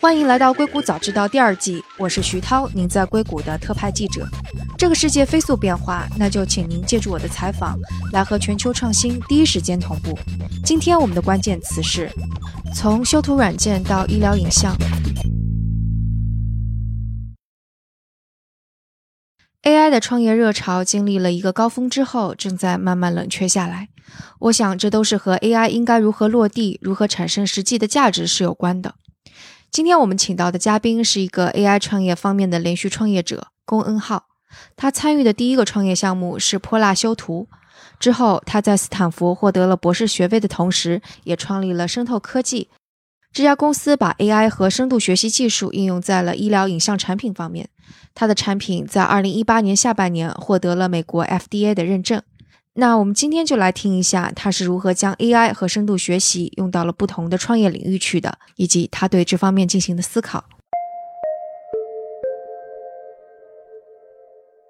欢迎来到《硅谷早知道》第二季，我是徐涛，您在硅谷的特派记者。这个世界飞速变化，那就请您借助我的采访，来和全球创新第一时间同步。今天我们的关键词是：从修图软件到医疗影像。AI 的创业热潮经历了一个高峰之后，正在慢慢冷却下来。我想，这都是和 AI 应该如何落地、如何产生实际的价值是有关的。今天我们请到的嘉宾是一个 AI 创业方面的连续创业者龚恩浩。他参与的第一个创业项目是泼辣修图，之后他在斯坦福获得了博士学位的同时，也创立了生透科技。这家公司把 AI 和深度学习技术应用在了医疗影像产品方面。他的产品在二零一八年下半年获得了美国 FDA 的认证。那我们今天就来听一下他是如何将 AI 和深度学习用到了不同的创业领域去的，以及他对这方面进行的思考。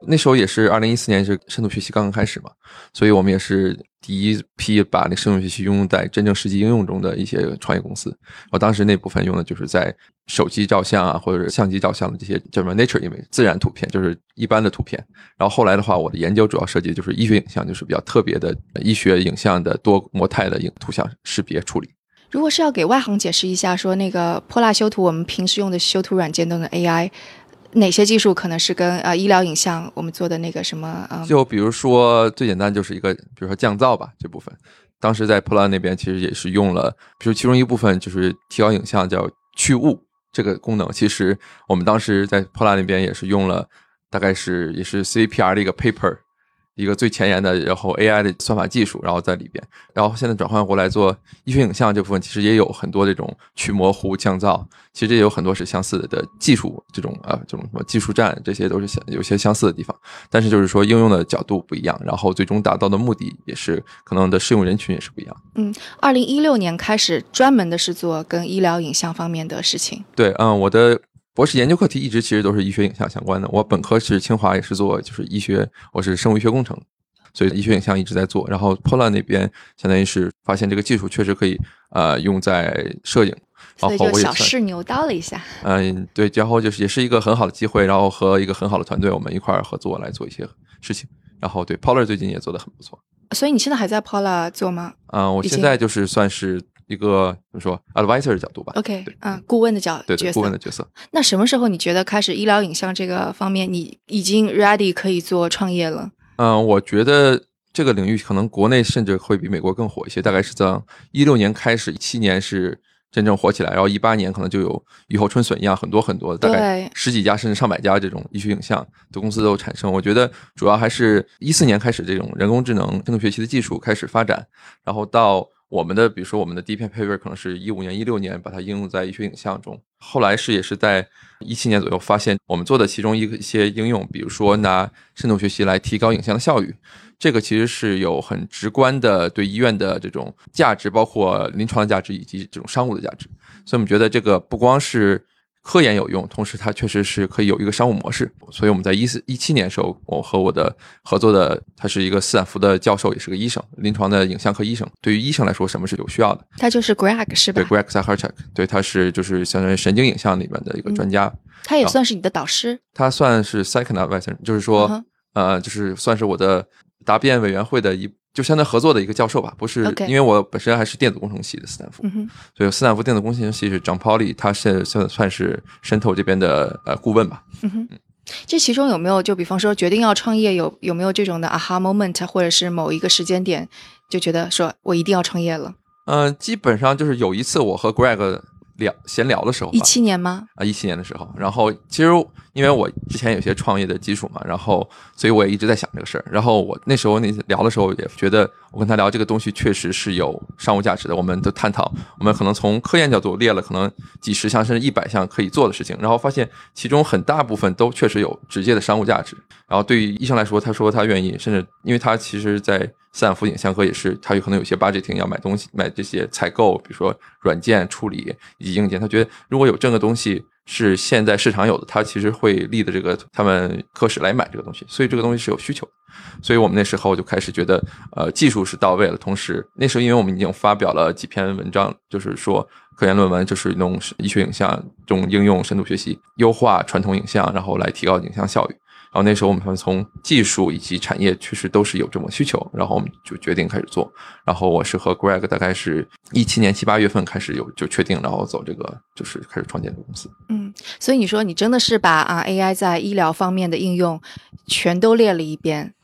那时候也是二零一四年，是深度学习刚刚开始嘛，所以我们也是第一批把那深度学习应用在真正实际应用中的一些创业公司。我当时那部分用的就是在手机照相啊，或者相机照相的这些叫什么 nature image 自然图片，就是一般的图片。然后后来的话，我的研究主要涉及就是医学影像，就是比较特别的医学影像的多模态的影图像识别处理。如果是要给外行解释一下，说那个泼辣修图，我们平时用的修图软件都能 AI。哪些技术可能是跟呃医疗影像我们做的那个什么？啊，就比如说最简单就是一个，比如说降噪吧这部分，当时在 Polar 那边其实也是用了，比如其中一部分就是提高影像叫去雾这个功能，其实我们当时在 Polar 那边也是用了，大概是也是 CPR 的一个 paper。一个最前沿的，然后 AI 的算法技术，然后在里边，然后现在转换过来做医学影像这部分，其实也有很多这种去模糊、降噪，其实也有很多是相似的技术，这种啊，这种什么技术栈，这些都是相有些相似的地方，但是就是说应用的角度不一样，然后最终达到的目的也是可能的适用人群也是不一样。嗯，二零一六年开始专门的是做跟医疗影像方面的事情。对，嗯，我的。博士研究课题一直其实都是医学影像相关的。我本科是清华，也是做就是医学，我是生物医学工程，所以医学影像一直在做。然后 Polar 那边相当于是发现这个技术确实可以呃用在摄影，然后我也小试牛刀了一下。嗯，对，然后就是也是一个很好的机会，然后和一个很好的团队，我们一块儿合作来做一些事情。然后对 Polar 最近也做的很不错。所以你现在还在 Polar 做吗？嗯，我现在就是算是。一个怎么说，advisor 的角度吧。OK，嗯，顾问的角对对，顾问的角色。那什么时候你觉得开始医疗影像这个方面，你已经 ready 可以做创业了？嗯，我觉得这个领域可能国内甚至会比美国更火一些。大概是在一六年开始，一七年是真正火起来，然后一八年可能就有雨后春笋一样，很多很多，大概十几家甚至上百家这种医学影像的公司都产生。我觉得主要还是一四年开始，这种人工智能、深度学习的技术开始发展，然后到。我们的比如说我们的第一篇 paper 可能是一五年、一六年把它应用在医学影像中，后来是也是在一七年左右发现我们做的其中一一些应用，比如说拿深度学习来提高影像的效率，这个其实是有很直观的对医院的这种价值，包括临床的价值以及这种商务的价值，所以我们觉得这个不光是。科研有用，同时它确实是可以有一个商务模式，所以我们在一四一七年的时候，我和我的合作的他是一个斯坦福的教授，也是个医生，临床的影像科医生。对于医生来说，什么是有需要的？他就是 Greg 是吧？对，Greg Zaharchuk，对，他是就是相当于神经影像里面的一个专家。他也算是你的导师？他算是 second advisor，就是说，呃，就是算是我的答辩委员会的一。就相当合作的一个教授吧，不是因为我本身还是电子工程系的斯坦福，所以斯坦福电子工程系是 John Pauli，他是算算是渗透这边的呃顾问吧。嗯哼，这其中有没有就比方说决定要创业有有没有这种的 aha moment，或者是某一个时间点就觉得说我一定要创业了？嗯，基本上就是有一次我和 Greg。聊闲聊的时候，一七年吗？啊，一七年的时候，然后其实因为我之前有些创业的基础嘛，然后所以我也一直在想这个事儿。然后我那时候那聊的时候也觉得，我跟他聊这个东西确实是有商务价值的。我们都探讨，我们可能从科研角度列了可能几十项甚至一百项可以做的事情，然后发现其中很大部分都确实有直接的商务价值。然后对于医生来说，他说他愿意，甚至因为他其实在。斯坦福影像科也是，他有可能有些 budgeting 要买东西，买这些采购，比如说软件处理以及硬件。他觉得如果有这个东西是现在市场有的，他其实会立的这个他们科室来买这个东西，所以这个东西是有需求。所以我们那时候就开始觉得，呃，技术是到位了，同时那时候因为我们已经发表了几篇文章，就是说科研论文，就是用医学影像这种应用深度学习，优化传统影像，然后来提高影像效率。然后那时候我们从技术以及产业确实都是有这种需求，然后我们就决定开始做。然后我是和 Greg 大概是一七年七八月份开始有就确定，然后走这个就是开始创建的公司。嗯，所以你说你真的是把啊 AI 在医疗方面的应用全都列了一遍。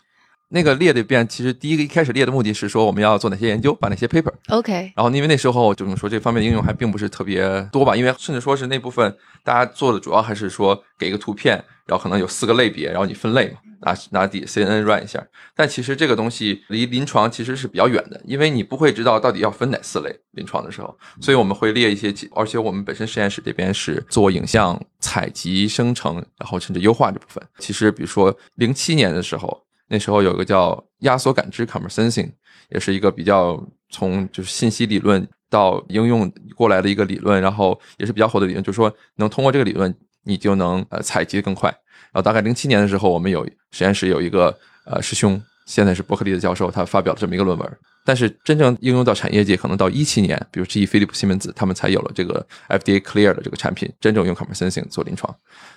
那个列的遍，其实第一个一开始列的目的是说我们要做哪些研究，把哪些 paper。OK。然后因为那时候就是说这方面的应用还并不是特别多吧，因为甚至说是那部分大家做的主要还是说给一个图片，然后可能有四个类别，然后你分类嘛，拿拿底 CNN run 一下。但其实这个东西离临床其实是比较远的，因为你不会知道到底要分哪四类临床的时候，所以我们会列一些，而且我们本身实验室这边是做影像采集、生成，然后甚至优化这部分。其实比如说零七年的时候。那时候有个叫压缩感知 （computer sensing），也是一个比较从就是信息理论到应用过来的一个理论，然后也是比较火的理论，就是说能通过这个理论，你就能呃采集更快。然后大概零七年的时候，我们有实验室有一个呃师兄，现在是伯克利的教授，他发表了这么一个论文。但是真正应用到产业界，可能到一七年，比如 GE、飞利浦、西门子，他们才有了这个 FDA clear 的这个产品，真正用 computer sensing 做临床。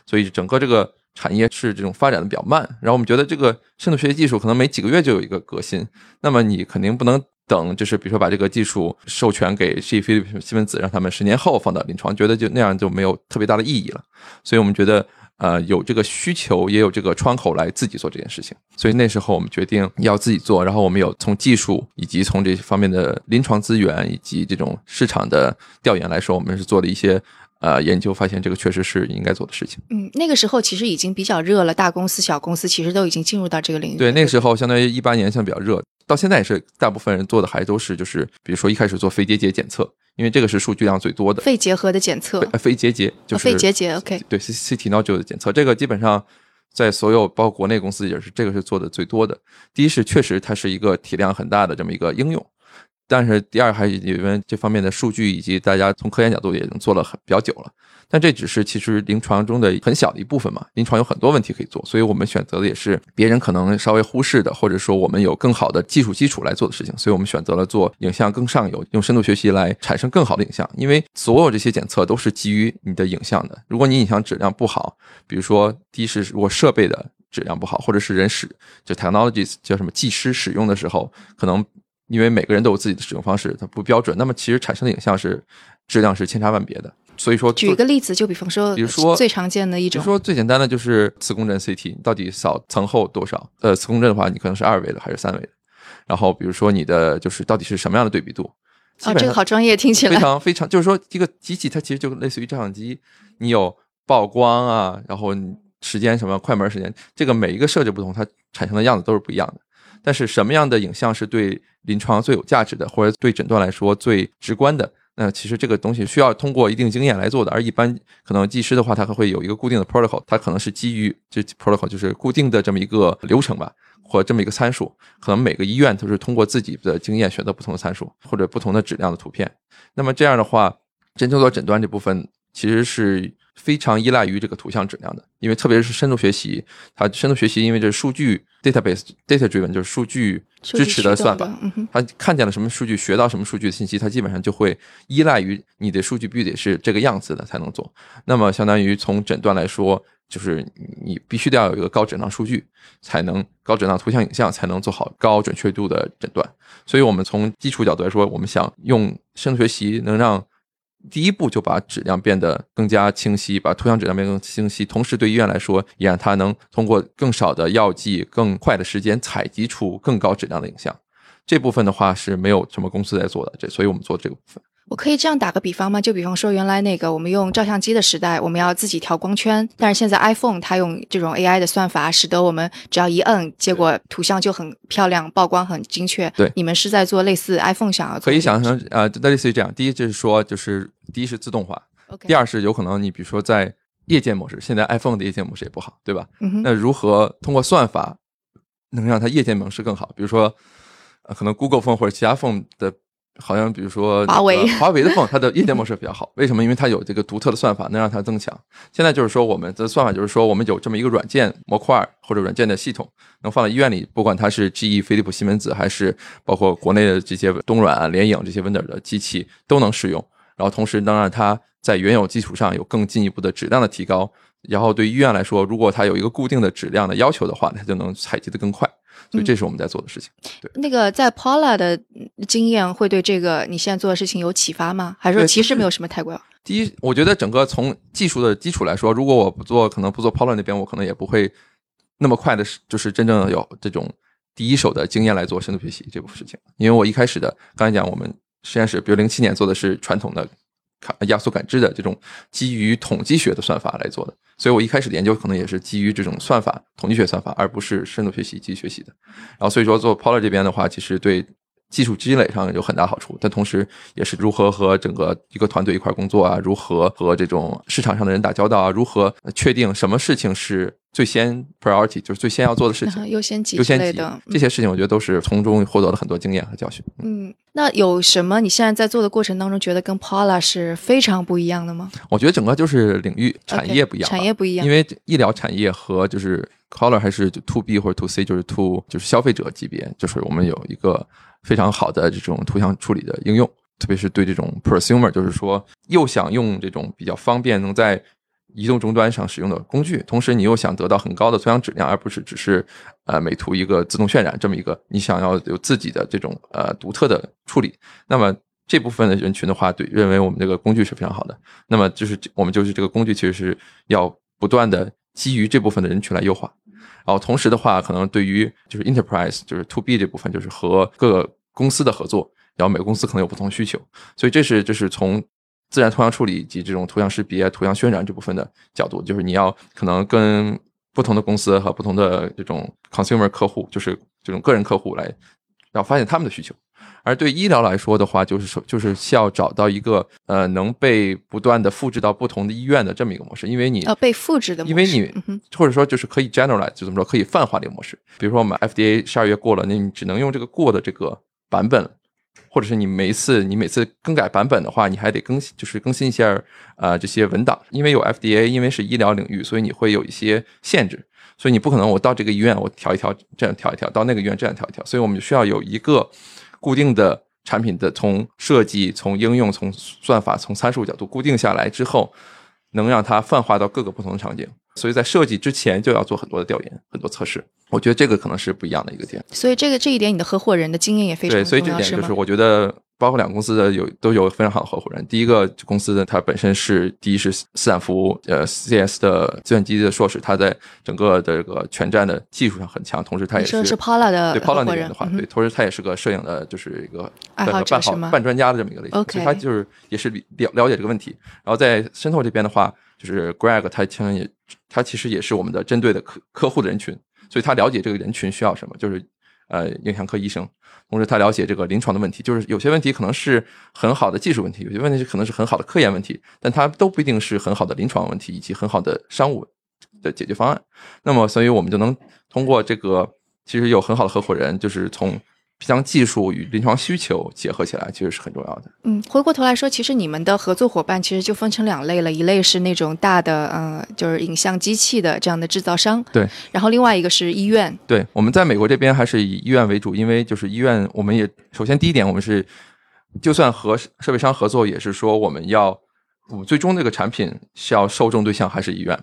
所以整个这个。产业是这种发展的比较慢，然后我们觉得这个深度学习技术可能每几个月就有一个革新，那么你肯定不能等，就是比如说把这个技术授权给 GE、飞利浦、西门子，让他们十年后放到临床，觉得就那样就没有特别大的意义了。所以我们觉得，呃，有这个需求，也有这个窗口来自己做这件事情。所以那时候我们决定要自己做，然后我们有从技术以及从这方面的临床资源以及这种市场的调研来说，我们是做了一些。呃，研究发现这个确实是应该做的事情。嗯，那个时候其实已经比较热了，大公司、小公司其实都已经进入到这个领域。对，那个时候相当于一八年像比较热，到现在也是大部分人做的还都是就是，比如说一开始做肺结节检测，因为这个是数据量最多的。肺结核的检测，肺结节就是肺结节。OK，对，CT nodule 的检测，这个基本上在所有包括国内公司也是这个是做的最多的。第一是确实它是一个体量很大的这么一个应用。但是第二，还因为这方面的数据以及大家从科研角度也已经做了很比较久了，但这只是其实临床中的很小的一部分嘛。临床有很多问题可以做，所以我们选择的也是别人可能稍微忽视的，或者说我们有更好的技术基础来做的事情。所以我们选择了做影像更上游，用深度学习来产生更好的影像。因为所有这些检测都是基于你的影像的。如果你影像质量不好，比如说第一是如果设备的质量不好，或者是人使就 technologies 叫什么技师使用的时候可能。因为每个人都有自己的使用方式，它不标准，那么其实产生的影像是质量是千差万别的。所以说，举一个例子，就比方说，比如说最常见的一种，比如说最简单的就是磁共振 CT，你到底扫层厚多少？呃，磁共振的话，你可能是二维的还是三维的？然后比如说你的就是到底是什么样的对比度？哦，这个好专业，听起来非常非常，就是说一个机器它其实就类似于照相机，你有曝光啊，然后时间什么快门时间，这个每一个设置不同，它产生的样子都是不一样的。但是什么样的影像是对临床最有价值的，或者对诊断来说最直观的？那其实这个东西需要通过一定经验来做的。而一般可能技师的话，他还会有一个固定的 protocol，他可能是基于这 protocol 就是固定的这么一个流程吧，或这么一个参数。可能每个医院都是通过自己的经验选择不同的参数或者不同的质量的图片。那么这样的话，真正做诊断这部分其实是。非常依赖于这个图像质量的，因为特别是深度学习，它深度学习因为这数据 database data driven 就是数据支持的算法，它看见了什么数据，学到什么数据的信息，它基本上就会依赖于你的数据必须得是这个样子的才能做。那么相当于从诊断来说，就是你必须得要有一个高质量数据，才能高质量图像影像才能做好高准确度的诊断。所以我们从基础角度来说，我们想用深度学习能让。第一步就把质量变得更加清晰，把图像质量变得更清晰，同时对医院来说，也让它能通过更少的药剂、更快的时间采集出更高质量的影像。这部分的话是没有什么公司在做的，这所以我们做这个部分。我可以这样打个比方吗？就比方说，原来那个我们用照相机的时代，我们要自己调光圈，但是现在 iPhone 它用这种 AI 的算法，使得我们只要一摁，结果图像就很漂亮，曝光很精确。对，你们是在做类似 iPhone 想要可以想象啊，类似于这样。第一就是说，就是第一是自动化，第二是有可能你比如说在夜间模式，现在 iPhone 的夜间模式也不好，对吧？那如何通过算法能让它夜间模式更好？比如说，可能 Google Phone 或者其他 Phone 的。好像比如说华为，华为的 phone 它的夜间模式比较好，为什么？因为它有这个独特的算法，能让它增强。现在就是说，我们的算法就是说，我们有这么一个软件模块或者软件的系统，能放在医院里，不管它是 GE、飞利浦、西门子，还是包括国内的这些东软、联影这些 vendor 的机器都能使用。然后同时能让它在原有基础上有更进一步的质量的提高。然后对医院来说，如果它有一个固定的质量的要求的话，它就能采集的更快。所以这是我们在做的事情。对，那个在 Paula 的经验会对这个你现在做的事情有启发吗？还是说其实没有什么太过？第一，我觉得整个从技术的基础来说，如果我不做，可能不做 Paula 那边，我可能也不会那么快的，就是真正有这种第一手的经验来做深度学习这部分事情。因为我一开始的刚才讲，我们实验室，比如零七年做的是传统的。压缩感知的这种基于统计学的算法来做的，所以我一开始的研究可能也是基于这种算法、统计学算法，而不是深度学习、机学习的。然后所以说做 Polar 这边的话，其实对。技术积累上有很大好处，但同时也是如何和整个一个团队一块工作啊，如何和这种市场上的人打交道啊，如何确定什么事情是最先 priority，就是最先要做的事情，优先级优先级的这些事情，我觉得都是从中获得了很多经验和教训。嗯，那有什么你现在在做的过程当中觉得跟 Paula 是非常不一样的吗？我觉得整个就是领域产业不一样，产业不一样，因为医疗产业和就是 Color 还是 To B 或者 To C，就是 To 就是消费者级别，就是我们有一个。非常好的这种图像处理的应用，特别是对这种 prosumer，就是说又想用这种比较方便能在移动终端上使用的工具，同时你又想得到很高的图像质量，而不是只是呃美图一个自动渲染这么一个，你想要有自己的这种呃独特的处理，那么这部分的人群的话，对认为我们这个工具是非常好的。那么就是我们就是这个工具其实是要不断的基于这部分的人群来优化，然后同时的话，可能对于就是 enterprise 就是 to B 这部分，就是和各个公司的合作，然后每个公司可能有不同需求，所以这是就是从自然图像处理以及这种图像识别、图像渲染这部分的角度，就是你要可能跟不同的公司和不同的这种 consumer 客户，就是这种个人客户来，要发现他们的需求。而对医疗来说的话，就是说就是需要找到一个呃能被不断的复制到不同的医院的这么一个模式，因为你呃被复制的，因为你或者说就是可以 generalize 就怎么说可以泛化这个模式。比如说我们 FDA 十二月过了，那你只能用这个过的这个。版本，或者是你每一次你每次更改版本的话，你还得更新，就是更新一下啊这些文档，因为有 FDA，因为是医疗领域，所以你会有一些限制，所以你不可能我到这个医院我调一调这样调一调，到那个医院这样调一调，所以我们需要有一个固定的产品的从设计、从应用、从算法、从参数角度固定下来之后，能让它泛化到各个不同的场景。所以在设计之前就要做很多的调研、很多测试，我觉得这个可能是不一样的一个点。所以这个这一点，你的合伙人的经验也非常对。所以这点就是我觉得，包括两个公司的有都有非常好的合伙人。第一个公司的他本身是第一是斯坦福呃 CS 的计算机的硕士，他在整个的这个全站的技术上很强，同时他也是是 Paula 的对 Paula 那边的话，对，同时他也是个摄影的，就是一个爱好者半专家的这么一个类型。OK，他就是也是了了解这个问题。然后在渗透这边的话。就是 Greg，他其实也，他其实也是我们的针对的客客户的人群，所以他了解这个人群需要什么，就是呃影像科医生，同时他了解这个临床的问题，就是有些问题可能是很好的技术问题，有些问题是可能是很好的科研问题，但它都不一定是很好的临床问题以及很好的商务的解决方案。那么，所以我们就能通过这个，其实有很好的合伙人，就是从。将技术与临床需求结合起来，其实是很重要的。嗯，回过头来说，其实你们的合作伙伴其实就分成两类了，一类是那种大的，呃，就是影像机器的这样的制造商。对。然后另外一个是医院。对，我们在美国这边还是以医院为主，因为就是医院，我们也首先第一点，我们是就算和设备商合作，也是说我们要，我们最终这个产品是要受众对象还是医院。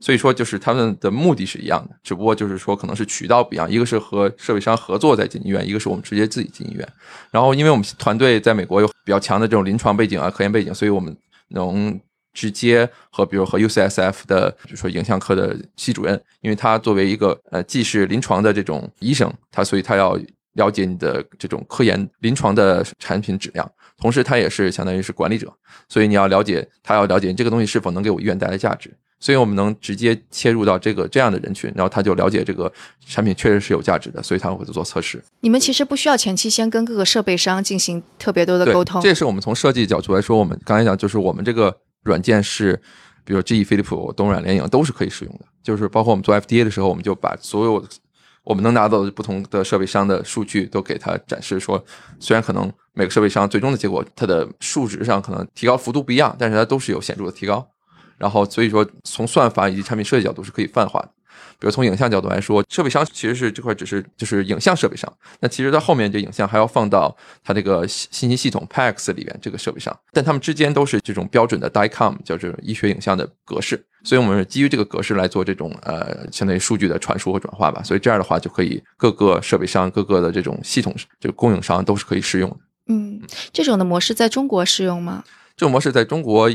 所以说，就是他们的目的是一样的，只不过就是说，可能是渠道不一样。一个是和设备商合作在进医院，一个是我们直接自己进医院。然后，因为我们团队在美国有比较强的这种临床背景啊、科研背景，所以我们能直接和比如和 UCSF 的，比如说影像科的系主任，因为他作为一个呃既是临床的这种医生，他所以他要了解你的这种科研临床的产品质量，同时他也是相当于是管理者，所以你要了解他要了解这个东西是否能给我医院带来价值。所以我们能直接切入到这个这样的人群，然后他就了解这个产品确实是有价值的，所以他会做测试。你们其实不需要前期先跟各个设备商进行特别多的沟通。这也是我们从设计角度来说，我们刚才讲就是我们这个软件是，比如 GE、飞利浦、东软、联影都是可以使用的。就是包括我们做 FDA 的时候，我们就把所有我们能拿到不同的设备商的数据，都给他展示说，虽然可能每个设备商最终的结果它的数值上可能提高幅度不一样，但是它都是有显著的提高。然后所以说从算法以及产品设计角度是可以泛化的。比如从影像角度来说，设备商其实是这块只是就是影像设备商，那其实它后面这影像还要放到它这个信息系统 PAX 里边这个设备上，但它们之间都是这种标准的 DICOM，叫这种医学影像的格式，所以我们是基于这个格式来做这种呃相当于数据的传输和转化吧，所以这样的话就可以各个设备商、各个的这种系统就供应商都是可以适用的。嗯，这种的模式在中国适用吗？这种模式在中国。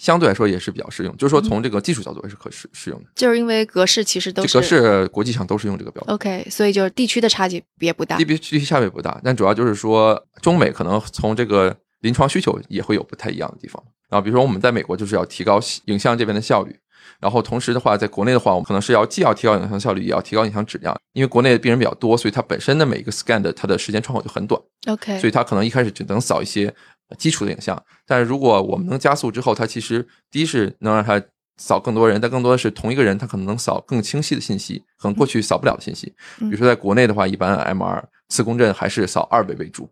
相对来说也是比较适用，就是说从这个技术角度也是可适适用的，就是因为格式其实都是格式国际上都是用这个标准。OK，所以就是地区的差距也不大，地区地区差别不大，但主要就是说中美可能从这个临床需求也会有不太一样的地方。然后比如说我们在美国就是要提高影像这边的效率，然后同时的话在国内的话，我们可能是要既要提高影像效率，也要提高影像质量，因为国内的病人比较多，所以它本身的每一个 scan 的它的时间窗口就很短。OK，所以它可能一开始只能扫一些。基础的影像，但是如果我们能加速之后，它其实第一是能让它扫更多人，但更多的是同一个人，他可能能扫更清晰的信息，可能过去扫不了的信息。比如说在国内的话，一般 MR 磁共振还是扫二维为主，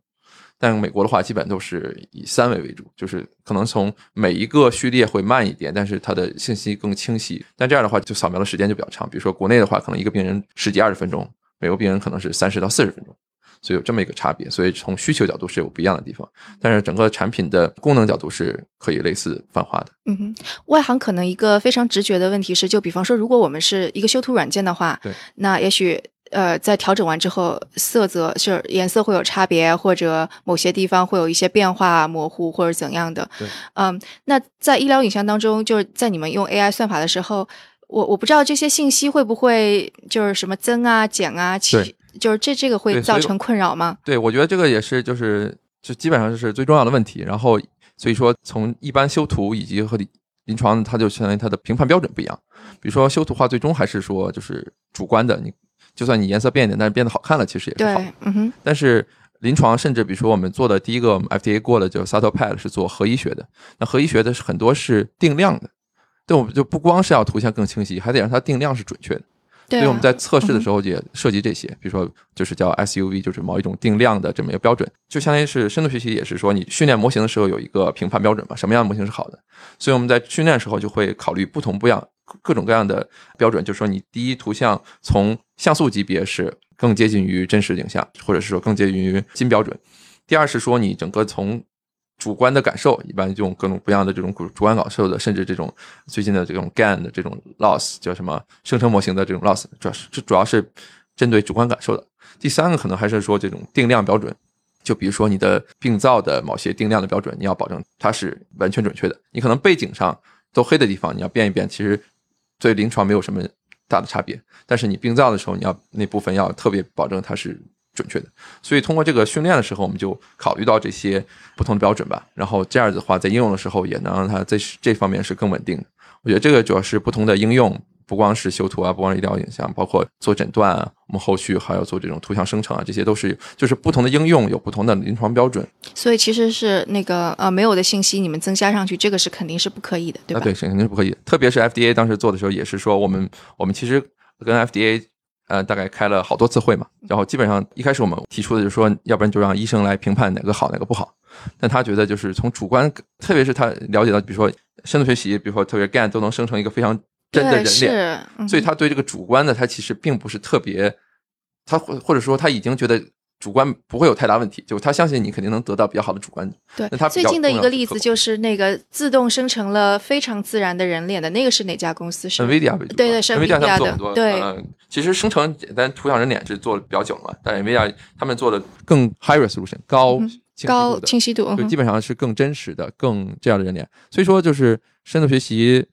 但美国的话基本都是以三维为主，就是可能从每一个序列会慢一点，但是它的信息更清晰。但这样的话就扫描的时间就比较长。比如说国内的话，可能一个病人十几二十分钟，美国病人可能是三十到四十分钟。所以有这么一个差别，所以从需求角度是有不一样的地方，但是整个产品的功能角度是可以类似泛化的。嗯哼，外行可能一个非常直觉的问题是，就比方说，如果我们是一个修图软件的话，对，那也许呃在调整完之后，色泽是颜色会有差别，或者某些地方会有一些变化模糊或者怎样的。对，嗯，那在医疗影像当中，就是在你们用 AI 算法的时候，我我不知道这些信息会不会就是什么增啊减啊起。就是这这个会造成困扰吗？对，我觉得这个也是，就是就基本上就是最重要的问题。然后所以说，从一般修图以及和临床，它就相当于它的评判标准不一样。比如说修图画，最终还是说就是主观的，你就算你颜色变一点，但是变得好看了，其实也是好。嗯哼。但是临床，甚至比如说我们做的第一个 FDA 过的就 SATOPAD 是做核医学的，那核医学的是很多是定量的，对，我们就不光是要图像更清晰，还得让它定量是准确的。所以我们在测试的时候也涉及这些，比如说就是叫 SUV，就是某一种定量的这么一个标准，就相当于是深度学习，也是说你训练模型的时候有一个评判标准嘛，什么样的模型是好的。所以我们在训练的时候就会考虑不同不一样各种各样的标准，就是说你第一图像从像素级别是更接近于真实影像，或者是说更接近于金标准。第二是说你整个从主观的感受，一般用各种不一样的这种主主观感受的，甚至这种最近的这种 GAN 的这种 loss 叫什么生成模型的这种 loss，主要是这主要是针对主观感受的。第三个可能还是说这种定量标准，就比如说你的病灶的某些定量的标准，你要保证它是完全准确的。你可能背景上都黑的地方，你要变一变，其实对临床没有什么大的差别。但是你病灶的时候，你要那部分要特别保证它是。准确的，所以通过这个训练的时候，我们就考虑到这些不同的标准吧。然后这样子的话，在应用的时候也能让它在这方面是更稳定的。我觉得这个主要是不同的应用，不光是修图啊，不光是医疗影像，包括做诊断啊，我们后续还要做这种图像生成啊，这些都是就是不同的应用有不同的临床标准。所以其实是那个呃没有的信息，你们增加上去，这个是肯定是不可以的，对吧？对，肯定是不可以。特别是 FDA 当时做的时候，也是说我们我们其实跟 FDA。呃，大概开了好多次会嘛，然后基本上一开始我们提出的就是说，要不然就让医生来评判哪个好哪个不好。但他觉得就是从主观，特别是他了解到，比如说深度学习，比如说特别 GAN 都能生成一个非常真的人脸，所以他对这个主观的他其实并不是特别，他或或者说他已经觉得。主观不会有太大问题，就他相信你肯定能得到比较好的主观。对，那他最近的一个例子就是那个自动生成了非常自然的人脸的那个是哪家公司？是 NVIDIA 对对，是 NVIDIA 的。对，其实生成简单图像人脸是做的比较久了嘛，但 NVIDIA 他们做的更 high resolution 高高清晰度，就基本上是更真实的、更这样的人脸。所以说，就是深度学习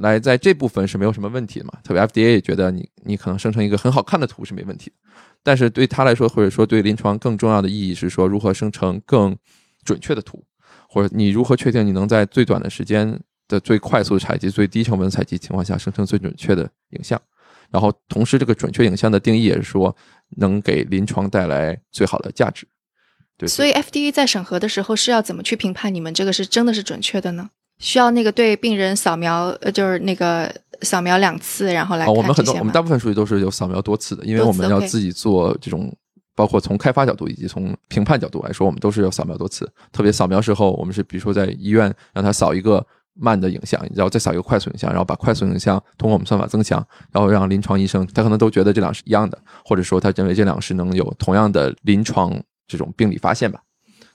来在这部分是没有什么问题的嘛。特别 FDA 也觉得你你可能生成一个很好看的图是没问题的。但是对他来说，或者说对临床更重要的意义是说，如何生成更准确的图，或者你如何确定你能在最短的时间的最快速采集、最低成本采集情况下生成最准确的影像。然后同时，这个准确影像的定义也是说，能给临床带来最好的价值。对。所以 FDA 在审核的时候是要怎么去评判你们这个是真的是准确的呢？需要那个对病人扫描，呃，就是那个扫描两次，然后来。哦我们很多，我们大部分数据都是有扫描多次的，因为我们要自己做这种，包括从开发角度以及从评判角度来说，我们都是要扫描多次。特别扫描时候，我们是比如说在医院让他扫一个慢的影像，然后再扫一个快速影像，然后把快速影像通过我们算法增强，然后让临床医生他可能都觉得这两是一样的，或者说他认为这两是能有同样的临床这种病理发现吧。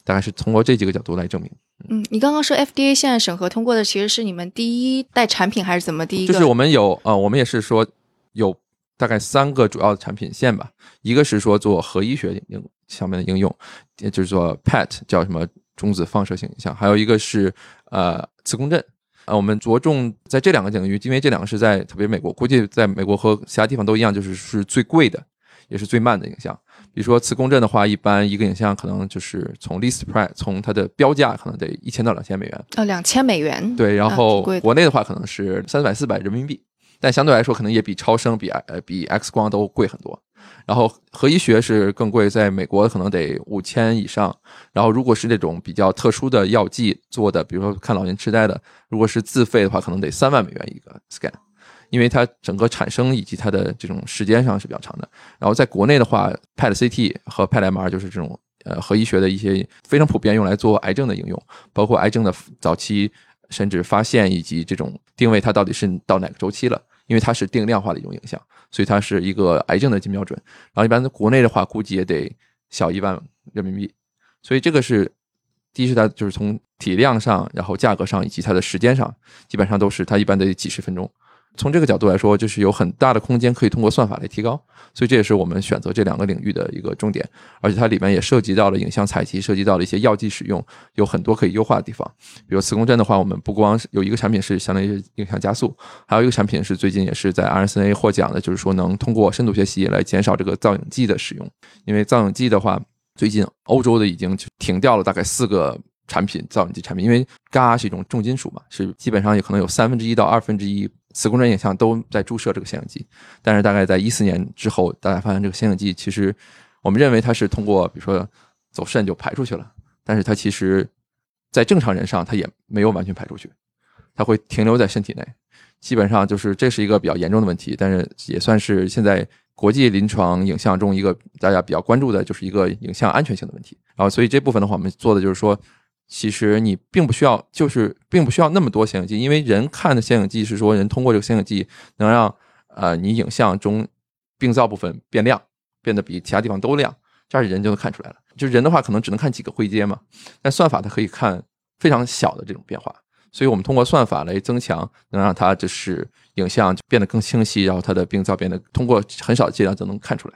大概是通过这几个角度来证明。嗯，你刚刚说 FDA 现在审核通过的其实是你们第一代产品还是怎么第一个？就是我们有呃，我们也是说有大概三个主要的产品线吧。一个是说做核医学应上面的应用，也就是说 PET 叫什么中子放射性影像，还有一个是呃磁共振。啊，我们着重在这两个领域，因为这两个是在特别美国，估计在美国和其他地方都一样，就是是最贵的，也是最慢的影像。比如说磁共振的话，一般一个影像可能就是从 list price，从它的标价可能得一千到两千美元。呃，两千美元。对，然后国内的话可能是三百四百人民币，但相对来说可能也比超声、比呃比 X 光都贵很多。然后核医学是更贵，在美国可能得五千以上。然后如果是那种比较特殊的药剂做的，比如说看老年痴呆的，如果是自费的话，可能得三万美元一个 scan。因为它整个产生以及它的这种时间上是比较长的。然后在国内的话，PET CT 和 PET MR 就是这种呃核医学的一些非常普遍用来做癌症的应用，包括癌症的早期甚至发现以及这种定位它到底是到哪个周期了。因为它是定量化的一种影像，所以它是一个癌症的金标准。然后一般在国内的话，估计也得小一万人民币。所以这个是第一是它就是从体量上，然后价格上以及它的时间上，基本上都是它一般得几十分钟。从这个角度来说，就是有很大的空间可以通过算法来提高，所以这也是我们选择这两个领域的一个重点。而且它里面也涉及到了影像采集，涉及到了一些药剂使用，有很多可以优化的地方。比如磁共振的话，我们不光是有一个产品是相当于影像加速，还有一个产品是最近也是在 RSNA 获奖的，就是说能通过深度学习来减少这个造影剂的使用。因为造影剂的话，最近欧洲的已经停掉了大概四个产品造影剂产品，因为镉是一种重金属嘛，是基本上也可能有三分之一到二分之一。磁共振影像都在注射这个显影剂，但是大概在一四年之后，大家发现这个显影剂其实，我们认为它是通过比如说走肾就排出去了，但是它其实，在正常人上它也没有完全排出去，它会停留在身体内，基本上就是这是一个比较严重的问题，但是也算是现在国际临床影像中一个大家比较关注的，就是一个影像安全性的问题。然后所以这部分的话，我们做的就是说。其实你并不需要，就是并不需要那么多显影剂，因为人看的显影剂是说人通过这个显影剂能让呃你影像中病灶部分变亮，变得比其他地方都亮，这样人就能看出来了。就人的话可能只能看几个灰阶嘛，但算法它可以看非常小的这种变化，所以我们通过算法来增强，能让它就是影像变得更清晰，然后它的病灶变得通过很少的剂量就能看出来。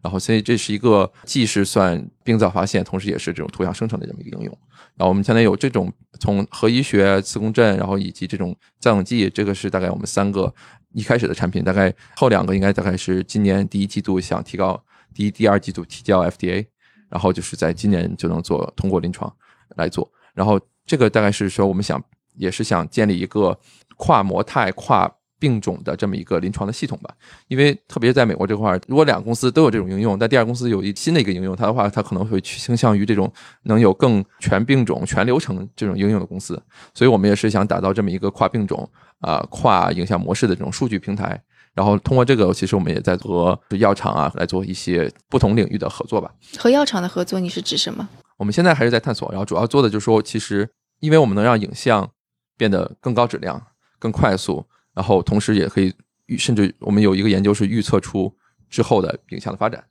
然后所以这是一个既是算病灶发现，同时也是这种图像生成的这么一个应用。然后我们现在有这种从核医学、磁共振，然后以及这种造影剂，这个是大概我们三个一开始的产品。大概后两个应该大概是今年第一季度想提高，第一、第二季度提交 FDA，然后就是在今年就能做通过临床来做。然后这个大概是说我们想也是想建立一个跨模态、跨。病种的这么一个临床的系统吧，因为特别在美国这块儿，如果两个公司都有这种应用，但第二公司有一新的一个应用，它的话，它可能会倾向于这种能有更全病种、全流程这种应用的公司。所以我们也是想打造这么一个跨病种、啊跨影像模式的这种数据平台。然后通过这个，其实我们也在和药厂啊来做一些不同领域的合作吧。和药厂的合作，你是指什么？我们现在还是在探索，然后主要做的就是说，其实因为我们能让影像变得更高质量、更快速。然后同时也可以预，甚至我们有一个研究是预测出之后的影像的发展。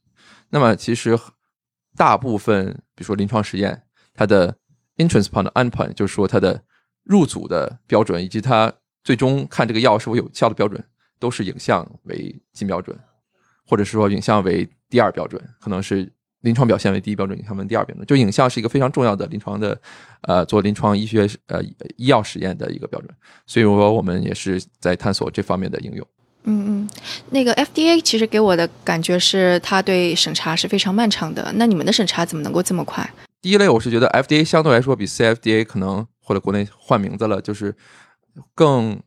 那么其实大部分，比如说临床实验，它的 entrance point、endpoint，就是说它的入组的标准，以及它最终看这个药是否有效的标准，都是影像为金标准，或者是说影像为第二标准，可能是。临床表现为第一标准，影像为第二标准。就影像是一个非常重要的临床的，呃，做临床医学呃医药实验的一个标准。所以说，我们也是在探索这方面的应用。嗯嗯，那个 FDA 其实给我的感觉是，它对审查是非常漫长的。那你们的审查怎么能够这么快？第一类，我是觉得 FDA 相对来说比 CFDA 可能或者国内换名字了，就是更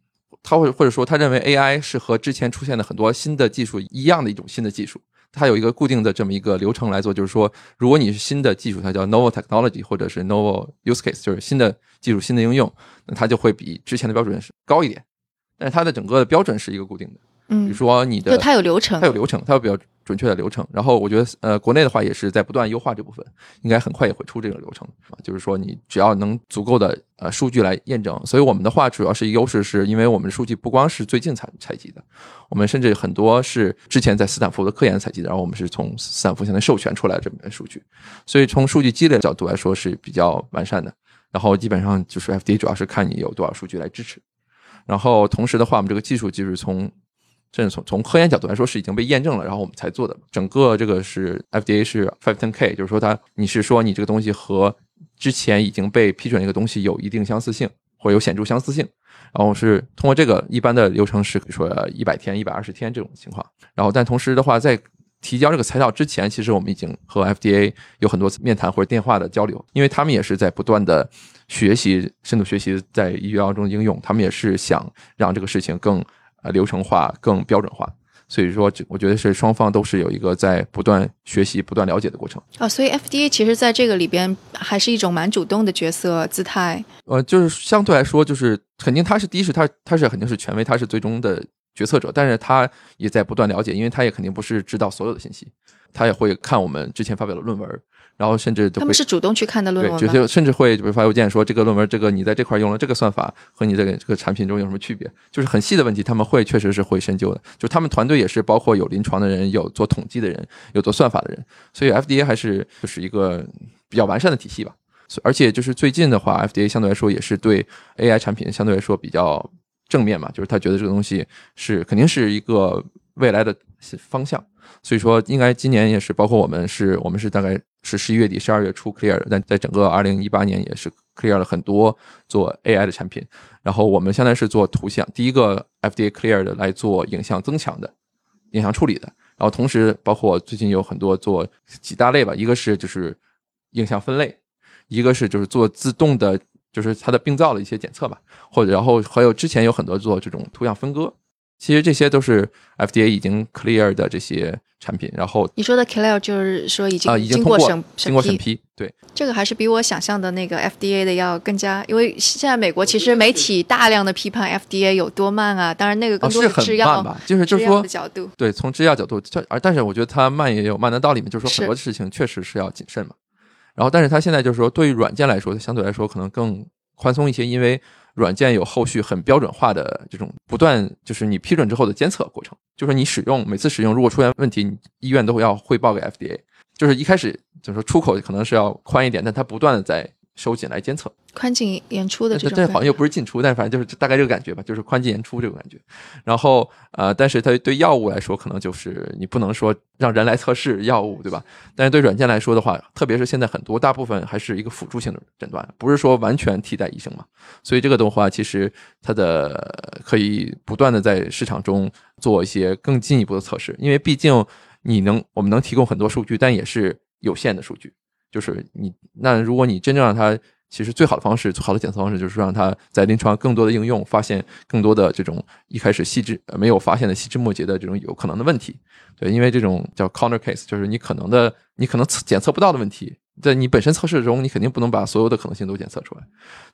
他会或者说他认为 AI 是和之前出现的很多新的技术一样的一种新的技术。它有一个固定的这么一个流程来做，就是说，如果你是新的技术，它叫 novel technology 或者是 novel use case，就是新的技术、新的应用，那它就会比之前的标准是高一点，但是它的整个的标准是一个固定的。嗯，比如说你的，就它有流程，它有流程，它有比较准确的流程。然后我觉得，呃，国内的话也是在不断优化这部分，应该很快也会出这个流程啊。就是说，你只要能足够的呃数据来验证。所以我们的话，主要是优势，是因为我们的数据不光是最近采采集的，我们甚至很多是之前在斯坦福的科研采集的，然后我们是从斯坦福现在授权出来这么数据，所以从数据积累的角度来说是比较完善的。然后基本上就是 FDA 主要是看你有多少数据来支持。然后同时的话，我们这个技术就是从。这是从从科研角度来说是已经被验证了，然后我们才做的。整个这个是 FDA 是 five ten k，就是说它你是说你这个东西和之前已经被批准一个东西有一定相似性，或者有显著相似性。然后是通过这个一般的流程是比如说一百天、一百二十天这种情况。然后但同时的话，在提交这个材料之前，其实我们已经和 FDA 有很多面谈或者电话的交流，因为他们也是在不断的学习、深度学习在医疗中的应用，他们也是想让这个事情更。啊，流程化更标准化，所以说，这我觉得是双方都是有一个在不断学习、不断了解的过程啊。所以 FDA 其实在这个里边还是一种蛮主动的角色姿态。呃，就是相对来说，就是肯定他是第一是他他是肯定是权威，他是最终的决策者，但是他也在不断了解，因为他也肯定不是知道所有的信息，他也会看我们之前发表的论文。然后甚至他们是主动去看的论文，对，就甚至会比如发邮件说这个论文，这个你在这块用了这个算法和你这个这个产品中有什么区别，就是很细的问题，他们会确实是会深究的。就他们团队也是包括有临床的人，有做统计的人，有做算法的人，所以 FDA 还是就是一个比较完善的体系吧。而且就是最近的话，FDA 相对来说也是对 AI 产品相对来说比较正面嘛，就是他觉得这个东西是肯定是一个未来的方向。所以说，应该今年也是，包括我们是，我们是大概是十一月底、十二月初 clear，但在整个二零一八年也是 clear 了很多做 AI 的产品。然后我们现在是做图像，第一个 FDA clear 的来做影像增强的、影像处理的。然后同时，包括最近有很多做几大类吧，一个是就是影像分类，一个是就是做自动的，就是它的病灶的一些检测吧，或者然后还有之前有很多做这种图像分割。其实这些都是 FDA 已经 clear 的这些产品，然后你说的 clear 就是说已经啊已经经过审经过审批，对，这个还是比我想象的那个 FDA 的要更加，因为现在美国其实媒体大量的批判 FDA 有多慢啊，当然那个更多是制药吧，就是就是说角度，对，从制药角度，而但是我觉得它慢也有慢的道理嘛，就是说很多事情确实是要谨慎嘛，然后但是它现在就是说对于软件来说，相对来说可能更宽松一些，因为。软件有后续很标准化的这种不断，就是你批准之后的监测过程，就是你使用每次使用如果出现问题，医院都会要汇报给 FDA，就是一开始就是说出口可能是要宽一点，但它不断的在。收紧来监测，宽进严出的这种，这好像又不是进出，但反正就是大概这个感觉吧，就是宽进严出这种感觉。然后呃，但是它对药物来说，可能就是你不能说让人来测试药物，对吧？但是对软件来说的话，特别是现在很多大部分还是一个辅助性的诊断，不是说完全替代医生嘛。所以这个的话，其实它的可以不断的在市场中做一些更进一步的测试，因为毕竟你能我们能提供很多数据，但也是有限的数据。就是你，那如果你真正让它，其实最好的方式，最好的检测方式就是让它在临床更多的应用，发现更多的这种一开始细枝没有发现的细枝末节的这种有可能的问题。对，因为这种叫 corner case，就是你可能的，你可能测检测不到的问题，在你本身测试中，你肯定不能把所有的可能性都检测出来。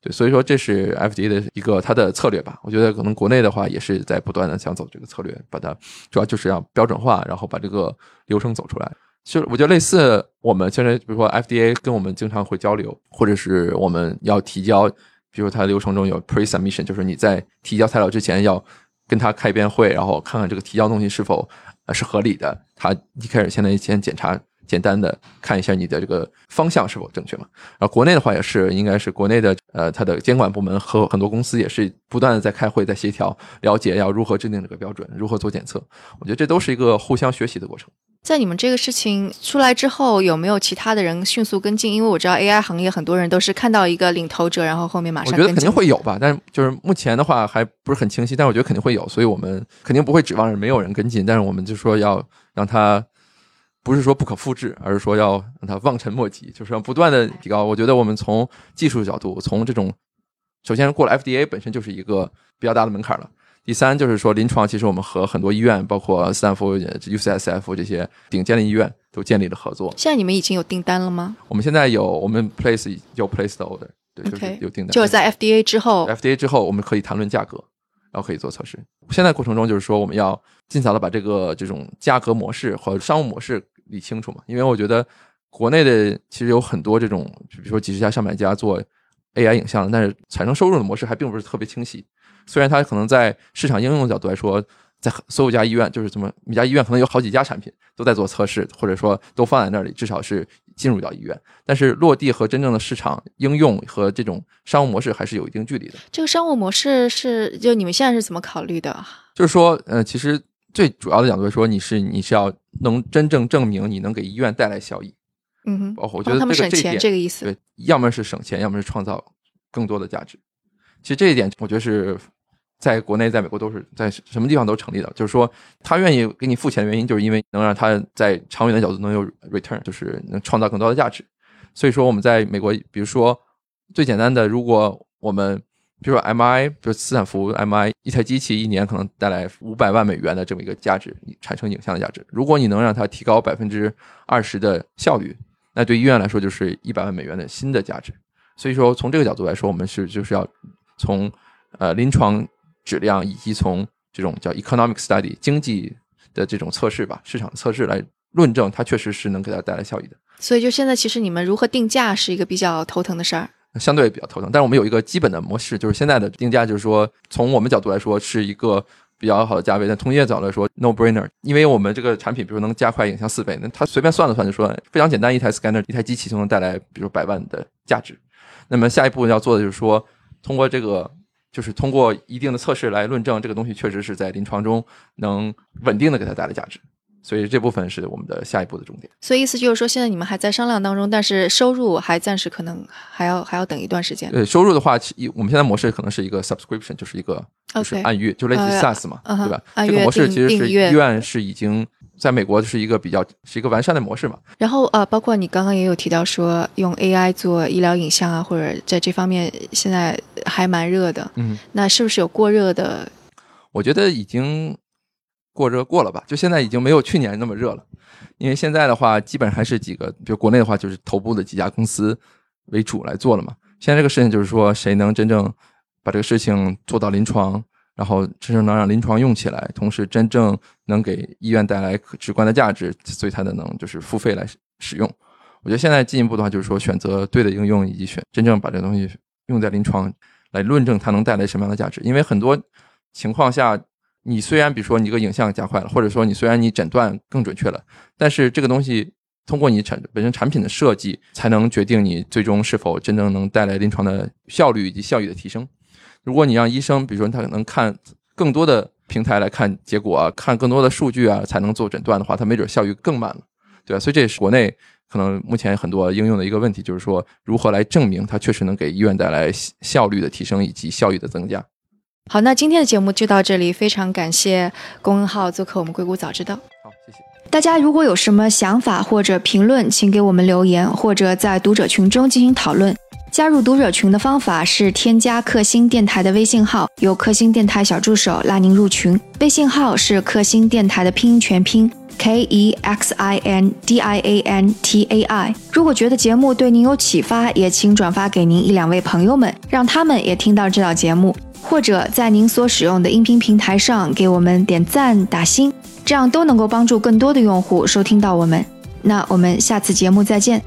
对，所以说这是 FDA 的一个它的策略吧。我觉得可能国内的话也是在不断的想走这个策略，把它主要就是要标准化，然后把这个流程走出来。就我觉得类似我们现在，比如说 FDA 跟我们经常会交流，或者是我们要提交，比如它流程中有 pre-submission，就是你在提交材料之前要跟他开一遍会，然后看看这个提交东西是否是合理的。他一开始现在先检查简单的看一下你的这个方向是否正确嘛。然后国内的话也是，应该是国内的呃它的监管部门和很多公司也是不断的在开会，在协调，了解要如何制定这个标准，如何做检测。我觉得这都是一个互相学习的过程。在你们这个事情出来之后，有没有其他的人迅速跟进？因为我知道 AI 行业很多人都是看到一个领头者，然后后面马上。我觉得肯定会有吧，但是就是目前的话还不是很清晰，但我觉得肯定会有，所以我们肯定不会指望着没有人跟进，但是我们就说要让它不是说不可复制，而是说要让它望尘莫及，就是要不断的提高。我觉得我们从技术角度，从这种首先过了 FDA 本身就是一个比较大的门槛了。第三就是说，临床其实我们和很多医院，包括斯坦福、UCSF 这些顶尖的医院都建立了合作。现在你们已经有订单了吗？我们现在有，我们 place 有 place 的 order，对，就是有订单。就是在 FDA 之后，FDA 之后我们可以谈论价格，然后可以做测试。现在过程中就是说，我们要尽早的把这个这种价格模式和商务模式理清楚嘛，因为我觉得国内的其实有很多这种，比如说几十家、上百家做 AI 影像，但是产生收入的模式还并不是特别清晰。虽然它可能在市场应用的角度来说，在所有家医院，就是怎么每家医院可能有好几家产品都在做测试，或者说都放在那里，至少是进入到医院。但是落地和真正的市场应用和这种商务模式还是有一定距离的。这个商务模式是就你们现在是怎么考虑的？就是说，呃，其实最主要的角度来说，你是你是要能真正证明你能给医院带来效益。嗯哼，包括我觉得他们省钱这个意思。对，要么是省钱，要么是创造更多的价值。其实这一点，我觉得是。在国内，在美国都是在什么地方都成立的。就是说，他愿意给你付钱的原因，就是因为能让他在长远的角度能有 return，就是能创造更多的价值。所以说，我们在美国，比如说最简单的，如果我们比如说 MI，比如斯坦福 MI 一台机器一年可能带来五百万美元的这么一个价值，产生影像的价值。如果你能让它提高百分之二十的效率，那对医院来说就是一百万美元的新的价值。所以说，从这个角度来说，我们是就是要从呃临床。质量以及从这种叫 economic study 经济的这种测试吧，市场测试来论证，它确实是能给它带来效益的。所以，就现在其实你们如何定价是一个比较头疼的事儿，相对比较头疼。但是我们有一个基本的模式，就是现在的定价，就是说从我们角度来说是一个比较好的价位，但从业角度来说 no brainer，因为我们这个产品，比如能加快影像四倍，那他随便算了算就说非常简单，一台 scanner 一台机器就能带来比如百万的价值。那么下一步要做的就是说通过这个。就是通过一定的测试来论证这个东西确实是在临床中能稳定的给它带来价值，所以这部分是我们的下一步的重点。所以意思就是说，现在你们还在商量当中，但是收入还暂时可能还要还要等一段时间。对，收入的话，我们现在模式可能是一个 subscription，就是一个就是按月，就类似于 SaaS 嘛，对吧？这个模式其实是医院是已经。在美国是一个比较是一个完善的模式嘛。然后呃，包括你刚刚也有提到说用 AI 做医疗影像啊，或者在这方面现在还蛮热的。嗯，那是不是有过热的？我觉得已经过热过了吧，就现在已经没有去年那么热了。因为现在的话，基本还是几个，比如国内的话，就是头部的几家公司为主来做了嘛。现在这个事情就是说，谁能真正把这个事情做到临床？然后真正能让临床用起来，同时真正能给医院带来直观的价值，所以它的能就是付费来使用。我觉得现在进一步的话，就是说选择对的应用，以及选真正把这东西用在临床来论证它能带来什么样的价值。因为很多情况下，你虽然比如说你这个影像加快了，或者说你虽然你诊断更准确了，但是这个东西通过你产本身产品的设计，才能决定你最终是否真正能带来临床的效率以及效益的提升。如果你让医生，比如说他可能看更多的平台来看结果啊，看更多的数据啊，才能做诊断的话，他没准效率更慢了，对吧？所以这也是国内可能目前很多应用的一个问题，就是说如何来证明它确实能给医院带来效率的提升以及效益的增加。好，那今天的节目就到这里，非常感谢龚恩浩做客我们硅谷早知道。好，谢谢大家。如果有什么想法或者评论，请给我们留言，或者在读者群中进行讨论。加入读者群的方法是添加克星电台的微信号，由克星电台小助手拉您入群。微信号是克星电台的拼音全拼 k e x i n d i a n t a i。如果觉得节目对您有启发，也请转发给您一两位朋友们，让他们也听到这档节目。或者在您所使用的音频平台上给我们点赞打星，这样都能够帮助更多的用户收听到我们。那我们下次节目再见。